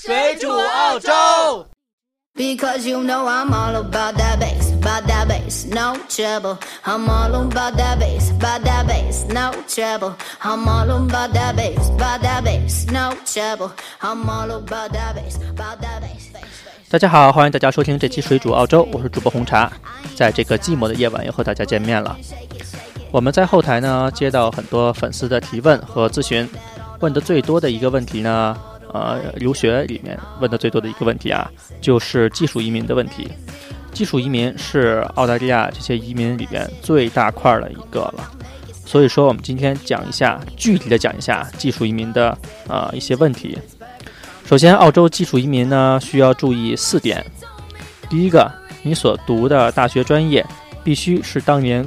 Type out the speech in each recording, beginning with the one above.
水煮澳洲。Because you know I'm all about that bass, about that bass, no trouble. I'm all about that bass, about that bass, no trouble. I'm all about that bass, about that bass, no trouble. I'm all about that bass, about that bass. 大家好，欢迎大家收听这期水煮澳洲，我是主播红茶。在这个寂寞的夜晚，又和大家见面了。我们在后台呢接到很多粉丝的提问和咨询，问的最多的一个问题呢，呃，留学里面问的最多的一个问题啊，就是技术移民的问题。技术移民是澳大利亚这些移民里边最大块儿的一个了，所以说我们今天讲一下，具体的讲一下技术移民的呃一些问题。首先，澳洲技术移民呢需要注意四点。第一个，你所读的大学专业必须是当年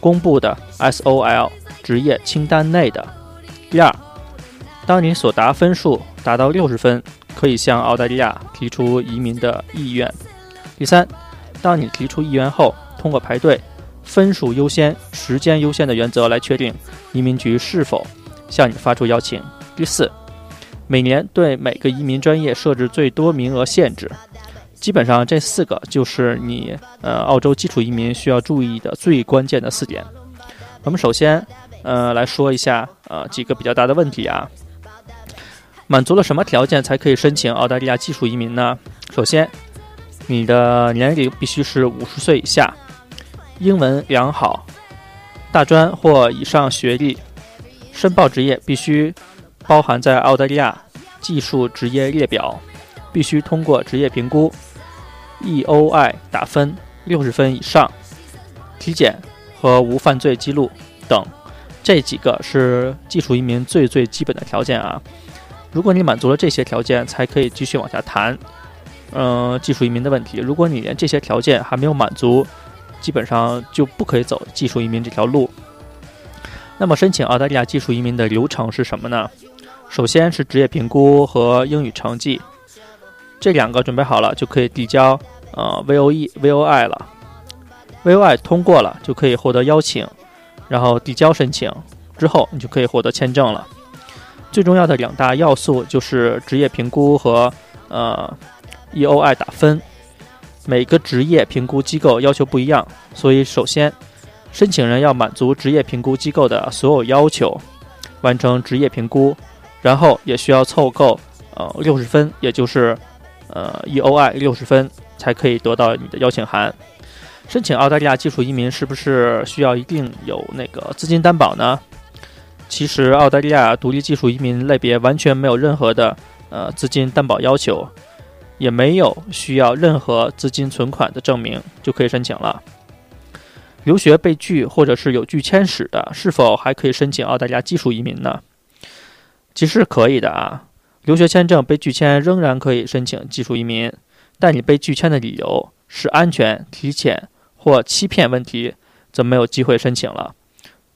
公布的 SOL 职业清单内的。第二，当你所达分数达到六十分，可以向澳大利亚提出移民的意愿。第三，当你提出意愿后，通过排队、分数优先、时间优先的原则来确定移民局是否向你发出邀请。第四，每年对每个移民专业设置最多名额限制。基本上这四个就是你呃澳洲基础移民需要注意的最关键的四点。我们首先呃来说一下呃几个比较大的问题啊。满足了什么条件才可以申请澳大利亚技术移民呢？首先，你的年龄必须是五十岁以下，英文良好，大专或以上学历，申报职业必须包含在澳大利亚技术职业列表，必须通过职业评估，EOI 打分六十分以上，体检和无犯罪记录等，这几个是技术移民最最基本的条件啊。如果你满足了这些条件，才可以继续往下谈，嗯、技术移民的问题。如果你连这些条件还没有满足，基本上就不可以走技术移民这条路。那么，申请澳大利亚技术移民的流程是什么呢？首先是职业评估和英语成绩，这两个准备好了就可以递交呃 VOE VOI 了。VOI 通过了就可以获得邀请，然后递交申请之后，你就可以获得签证了。最重要的两大要素就是职业评估和呃 EOI 打分。每个职业评估机构要求不一样，所以首先申请人要满足职业评估机构的所有要求，完成职业评估，然后也需要凑够呃六十分，也就是呃 EOI 六十分，才可以得到你的邀请函。申请澳大利亚技术移民是不是需要一定有那个资金担保呢？其实，澳大利亚独立技术移民类别完全没有任何的呃资金担保要求，也没有需要任何资金存款的证明就可以申请了。留学被拒或者是有拒签史的，是否还可以申请澳大利亚技术移民呢？其实是可以的啊，留学签证被拒签仍然可以申请技术移民，但你被拒签的理由是安全、体检或欺骗问题，则没有机会申请了。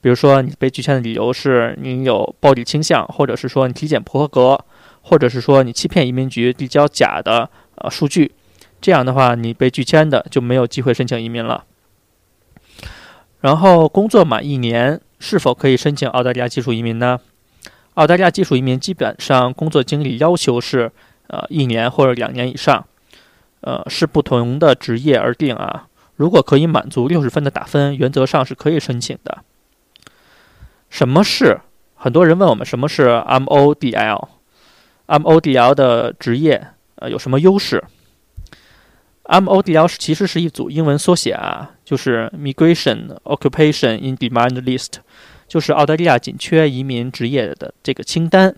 比如说，你被拒签的理由是你有暴力倾向，或者是说你体检不合格，或者是说你欺骗移民局递交假的呃数据，这样的话，你被拒签的就没有机会申请移民了。然后，工作满一年是否可以申请澳大利亚技术移民呢？澳大利亚技术移民基本上工作经历要求是呃一年或者两年以上，呃是不同的职业而定啊。如果可以满足六十分的打分，原则上是可以申请的。什么是？很多人问我们什么是 MODL？MODL 的职业呃有什么优势？MODL 其实是一组英文缩写啊，就是 Migration Occupation in Demand List，就是澳大利亚紧缺移民职业的这个清单。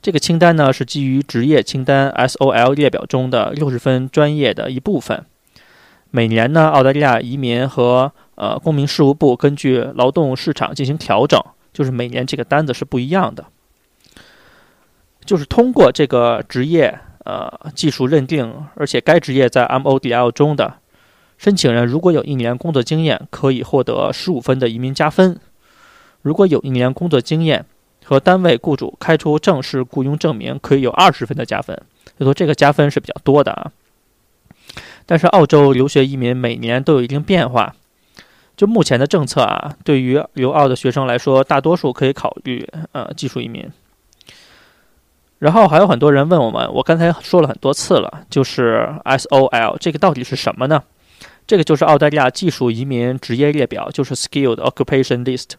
这个清单呢是基于职业清单 SOL 列表中的六十分专业的一部分。每年呢，澳大利亚移民和呃公民事务部根据劳动市场进行调整，就是每年这个单子是不一样的。就是通过这个职业呃技术认定，而且该职业在 MODL 中的申请人，如果有一年工作经验，可以获得十五分的移民加分；如果有一年工作经验和单位雇主开出正式雇佣证明，可以有二十分的加分。就说这个加分是比较多的啊。但是澳洲留学移民每年都有一定变化。就目前的政策啊，对于留澳的学生来说，大多数可以考虑呃技术移民。然后还有很多人问我们，我刚才说了很多次了，就是 SOL 这个到底是什么呢？这个就是澳大利亚技术移民职业列表，就是 Skilled Occupation List。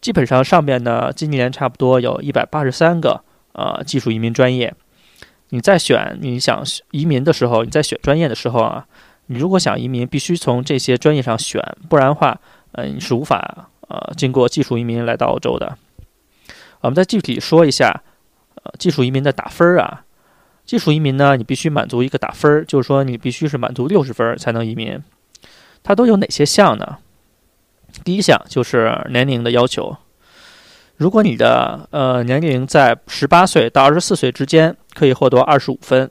基本上上面呢，今年差不多有一百八十三个呃技术移民专业。你在选你想移民的时候，你在选专业的时候啊，你如果想移民，必须从这些专业上选，不然的话，呃，你是无法呃经过技术移民来到澳洲的。我们再具体说一下。呃，技术移民的打分儿啊，技术移民呢，你必须满足一个打分儿，就是说你必须是满足六十分才能移民。它都有哪些项呢？第一项就是年龄的要求，如果你的呃年龄在十八岁到二十四岁之间，可以获得二十五分；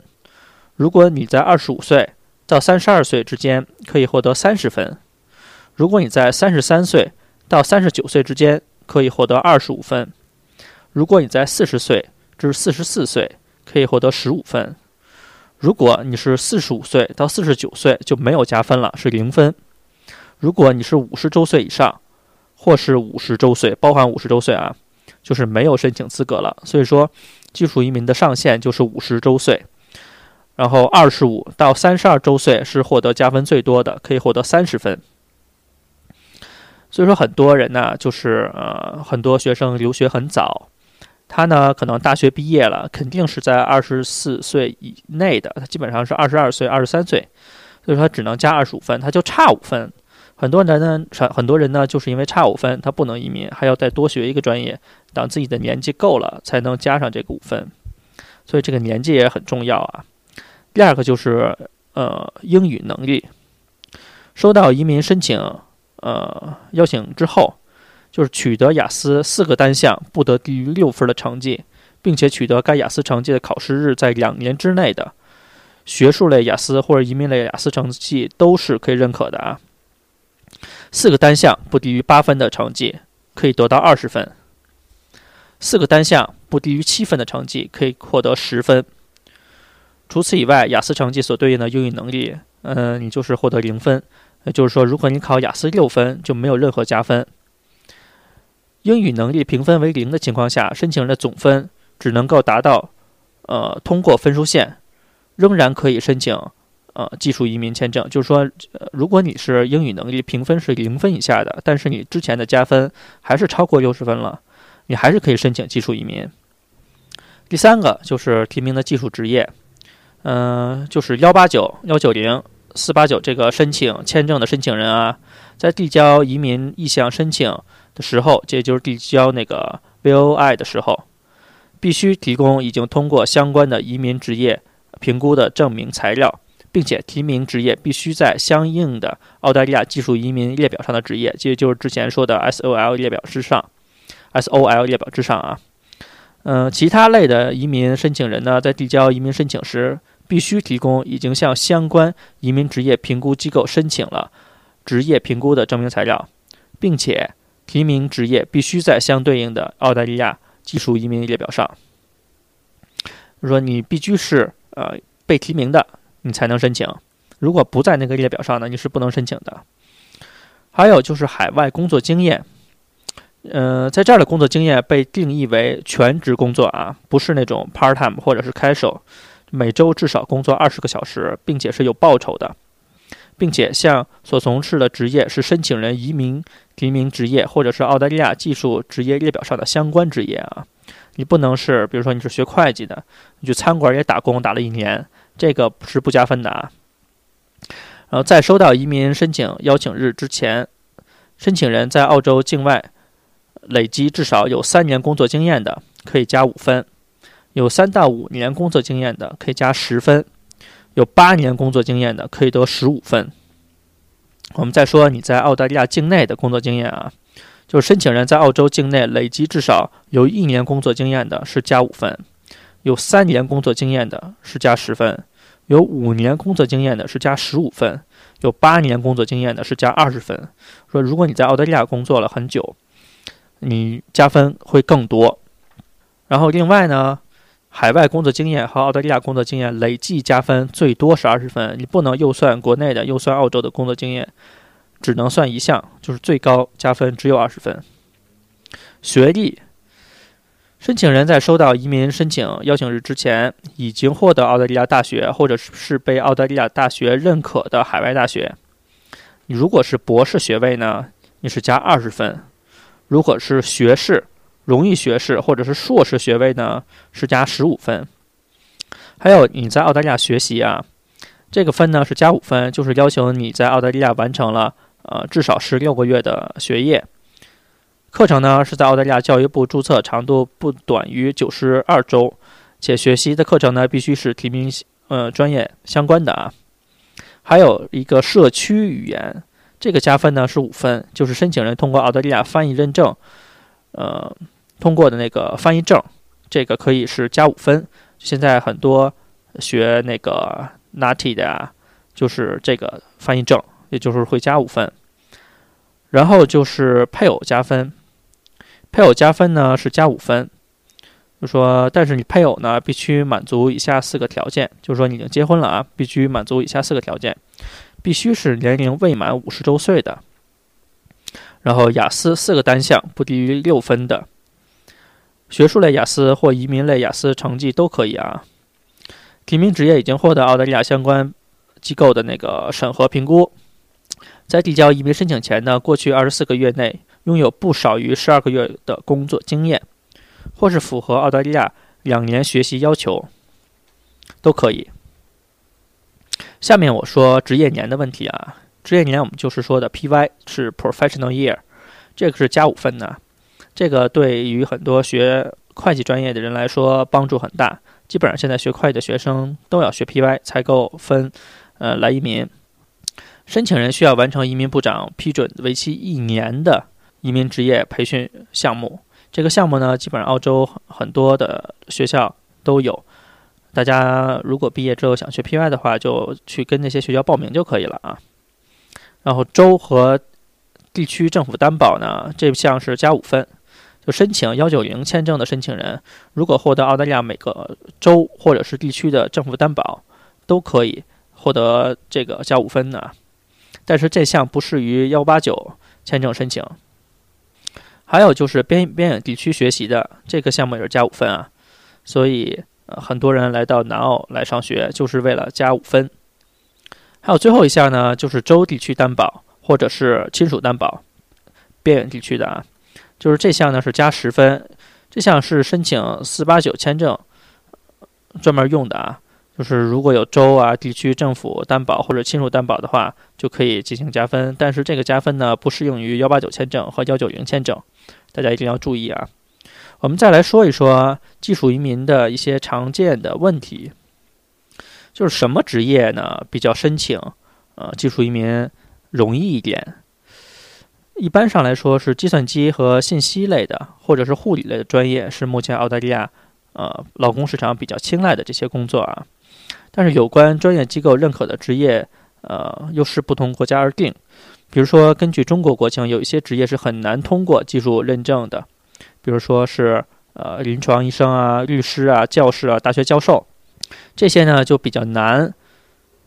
如果你在二十五岁到三十二岁之间，可以获得三十分；如果你在三十三岁到三十九岁之间，可以获得二十五分；如果你在四十岁，至四十四岁可以获得十五分，如果你是四十五岁到四十九岁就没有加分了，是零分。如果你是五十周岁以上，或是五十周岁，包含五十周岁啊，就是没有申请资格了。所以说，技术移民的上限就是五十周岁，然后二十五到三十二周岁是获得加分最多的，可以获得三十分。所以说，很多人呢，就是呃，很多学生留学很早。他呢，可能大学毕业了，肯定是在二十四岁以内的。他基本上是二十二岁、二十三岁，所以说他只能加二十五分，他就差五分。很多人呢，很多人呢，就是因为差五分，他不能移民，还要再多学一个专业，等自己的年纪够了才能加上这个五分。所以这个年纪也很重要啊。第二个就是呃英语能力，收到移民申请呃邀请之后。就是取得雅思四个单项不得低于六分的成绩，并且取得该雅思成绩的考试日在两年之内的学术类雅思或者移民类雅思成绩都是可以认可的啊。四个单项不低于八分的成绩可以得到二十分，四个单项不低于七分的成绩可以获得十分。除此以外，雅思成绩所对应的英语能力，嗯，你就是获得零分。也就是说，如果你考雅思六分，就没有任何加分。英语能力评分为零的情况下，申请人的总分只能够达到，呃，通过分数线，仍然可以申请，呃，技术移民签证。就是说，如果你是英语能力评分是零分以下的，但是你之前的加分还是超过六十分了，你还是可以申请技术移民。第三个就是提名的技术职业，嗯，就是幺八九、幺九零、四八九这个申请签证的申请人啊，在递交移民意向申请。的时候，这就是递交那个 VOI 的时候，必须提供已经通过相关的移民职业评估的证明材料，并且提名职业必须在相应的澳大利亚技术移民列表上的职业，这就是之前说的 SOL 列表之上，SOL 列表之上啊。嗯，其他类的移民申请人呢，在递交移民申请时，必须提供已经向相关移民职业评估机构申请了职业评估的证明材料，并且。提名职业必须在相对应的澳大利亚技术移民列表上。说你必须是呃被提名的，你才能申请。如果不在那个列表上呢，你是不能申请的。还有就是海外工作经验，呃，在这儿的工作经验被定义为全职工作啊，不是那种 part time 或者是 casual，每周至少工作二十个小时，并且是有报酬的。并且，像所从事的职业是申请人移民移民职业，或者是澳大利亚技术职业列表上的相关职业啊，你不能是，比如说你是学会计的，你去餐馆也打工打了一年，这个是不加分的啊。然后在收到移民申请邀请日之前，申请人在澳洲境外累积至少有三年工作经验的，可以加五分；有三到五年工作经验的，可以加十分。有八年工作经验的可以得十五分。我们再说你在澳大利亚境内的工作经验啊，就是申请人在澳洲境内累积至少有一年工作经验的是加五分，有三年工作经验的是加十分，有五年工作经验的是加十五分，有八年工作经验的是加二十分。说如果你在澳大利亚工作了很久，你加分会更多。然后另外呢？海外工作经验和澳大利亚工作经验累计加分最多是二十分，你不能又算国内的又算澳洲的工作经验，只能算一项，就是最高加分只有二十分。学历，申请人在收到移民申请邀请日之前，已经获得澳大利亚大学或者是被澳大利亚大学认可的海外大学。你如果是博士学位呢，你是加二十分；如果是学士、荣誉学士或者是硕士学位呢，是加十五分。还有你在澳大利亚学习啊，这个分呢是加五分，就是要求你在澳大利亚完成了呃至少十六个月的学业。课程呢是在澳大利亚教育部注册，长度不短于九十二周，且学习的课程呢必须是提名呃专业相关的啊。还有一个社区语言，这个加分呢是五分，就是申请人通过澳大利亚翻译认证，呃通过的那个翻译证，这个可以是加五分。现在很多学那个 NATI 的啊，就是这个翻译证，也就是会加五分。然后就是配偶加分。配偶加分呢是加五分，就说，但是你配偶呢必须满足以下四个条件，就是说你已经结婚了啊，必须满足以下四个条件，必须是年龄未满五十周岁的，然后雅思四个单项不低于六分的，学术类雅思或移民类雅思成绩都可以啊，提名职业已经获得澳大利亚相关机构的那个审核评估，在递交移民申请前呢，过去二十四个月内。拥有不少于十二个月的工作经验，或是符合澳大利亚两年学习要求，都可以。下面我说职业年的问题啊，职业年我们就是说的 PY 是 Professional Year，这个是加五分的，这个对于很多学会计专业的人来说帮助很大。基本上现在学会计的学生都要学 PY 才够分，呃，来移民。申请人需要完成移民部长批准为期一年的。移民职业培训项目，这个项目呢，基本上澳洲很多的学校都有。大家如果毕业之后想学 PY 的话，就去跟那些学校报名就可以了啊。然后州和地区政府担保呢，这项是加五分。就申请幺九零签证的申请人，如果获得澳大利亚每个州或者是地区的政府担保，都可以获得这个加五分的。但是这项不适于幺八九签证申请。还有就是边边远地区学习的这个项目也是加五分啊，所以呃很多人来到南澳来上学就是为了加五分。还有最后一项呢，就是州地区担保或者是亲属担保，边远地区的啊，就是这项呢是加十分，这项是申请四八九签证专门用的啊。就是如果有州啊、地区政府担保或者亲属担保的话，就可以进行加分。但是这个加分呢，不适用于幺八九签证和幺九零签证，大家一定要注意啊。我们再来说一说技术移民的一些常见的问题，就是什么职业呢比较申请呃技术移民容易一点？一般上来说是计算机和信息类的，或者是护理类的专业，是目前澳大利亚呃劳工市场比较青睐的这些工作啊。但是有关专业机构认可的职业，呃，又是不同国家而定。比如说，根据中国国情，有一些职业是很难通过技术认证的，比如说是呃临床医生啊、律师啊、教师啊、大学教授，这些呢就比较难，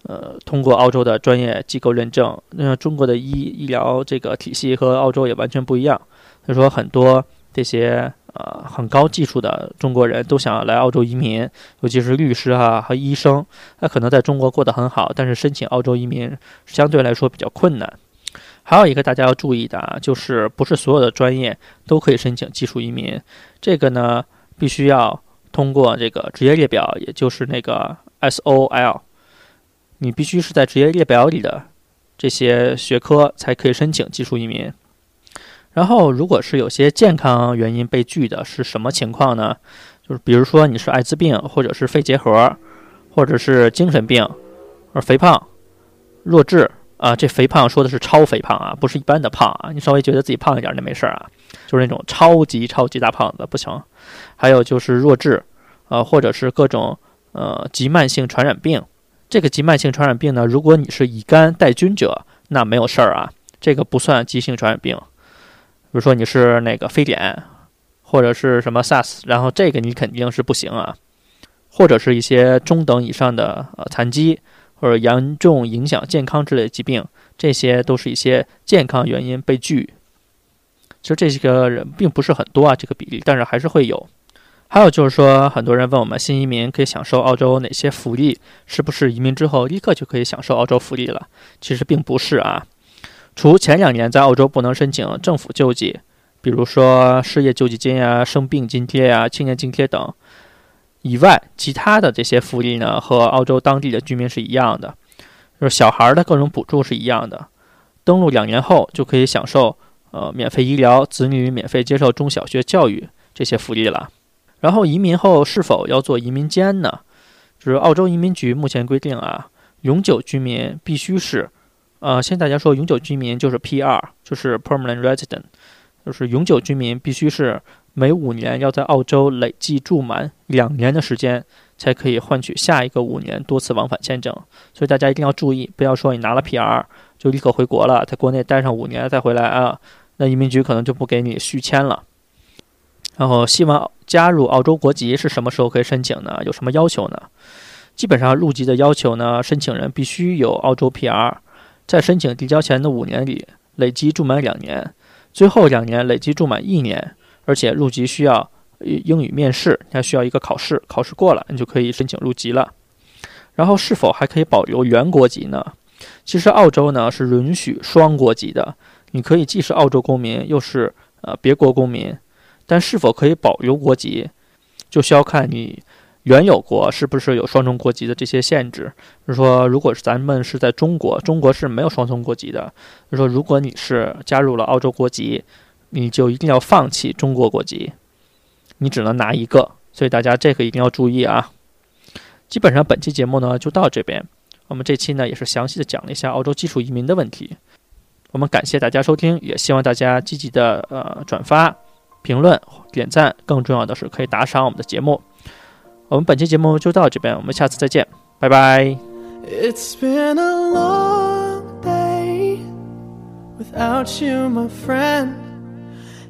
呃，通过澳洲的专业机构认证。那中国的医医疗这个体系和澳洲也完全不一样，所以说很多这些。呃，很高技术的中国人都想要来澳洲移民，尤其是律师哈和医生，他可能在中国过得很好，但是申请澳洲移民相对来说比较困难。还有一个大家要注意的啊，就是不是所有的专业都可以申请技术移民，这个呢必须要通过这个职业列表，也就是那个 SOL，你必须是在职业列表里的这些学科才可以申请技术移民。然后，如果是有些健康原因被拒的，是什么情况呢？就是比如说你是艾滋病，或者是肺结核，或者是精神病，而肥胖、弱智啊，这肥胖说的是超肥胖啊，不是一般的胖啊。你稍微觉得自己胖一点那没事儿啊，就是那种超级超级大胖子不行。还有就是弱智，呃，或者是各种呃急慢性传染病。这个急慢性传染病呢，如果你是乙肝带菌者，那没有事儿啊，这个不算急性传染病。比如说你是那个非典，或者是什么 SARS，然后这个你肯定是不行啊，或者是一些中等以上的呃残疾或者严重影响健康之类的疾病，这些都是一些健康原因被拒。其实这些个人并不是很多啊，这个比例，但是还是会有。还有就是说，很多人问我们新移民可以享受澳洲哪些福利？是不是移民之后立刻就可以享受澳洲福利了？其实并不是啊。除前两年在澳洲不能申请政府救济，比如说失业救济金呀、生病津贴呀、青年津贴等以外，其他的这些福利呢，和澳洲当地的居民是一样的，就是小孩的各种补助是一样的。登陆两年后就可以享受呃免费医疗、子女免费接受中小学教育这些福利了。然后移民后是否要做移民监呢？就是澳洲移民局目前规定啊，永久居民必须是。呃，现在大家说永久居民就是 PR，就是 Permanent Resident，就是永久居民必须是每五年要在澳洲累计住满两年的时间，才可以换取下一个五年多次往返签证。所以大家一定要注意，不要说你拿了 PR 就立刻回国了，在国内待上五年再回来啊，那移民局可能就不给你续签了。然后，希望加入澳洲国籍是什么时候可以申请呢？有什么要求呢？基本上入籍的要求呢，申请人必须有澳洲 PR。在申请递交前的五年里，累计住满两年，最后两年累计住满一年，而且入籍需要英语面试，还需要一个考试，考试过了，你就可以申请入籍了。然后是否还可以保留原国籍呢？其实澳洲呢是允许双国籍的，你可以既是澳洲公民，又是呃别国公民，但是否可以保留国籍，就需要看你。原有国是不是有双重国籍的这些限制？就是说，如果是咱们是在中国，中国是没有双重国籍的。就是说，如果你是加入了澳洲国籍，你就一定要放弃中国国籍，你只能拿一个。所以大家这个一定要注意啊！基本上本期节目呢就到这边。我们这期呢也是详细的讲了一下澳洲技术移民的问题。我们感谢大家收听，也希望大家积极的呃转发、评论、点赞，更重要的是可以打赏我们的节目。我们本期节目就到这边，我们下次再见，拜拜。It's been a long day without you, my friend.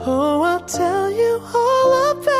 Oh, I'll tell you all about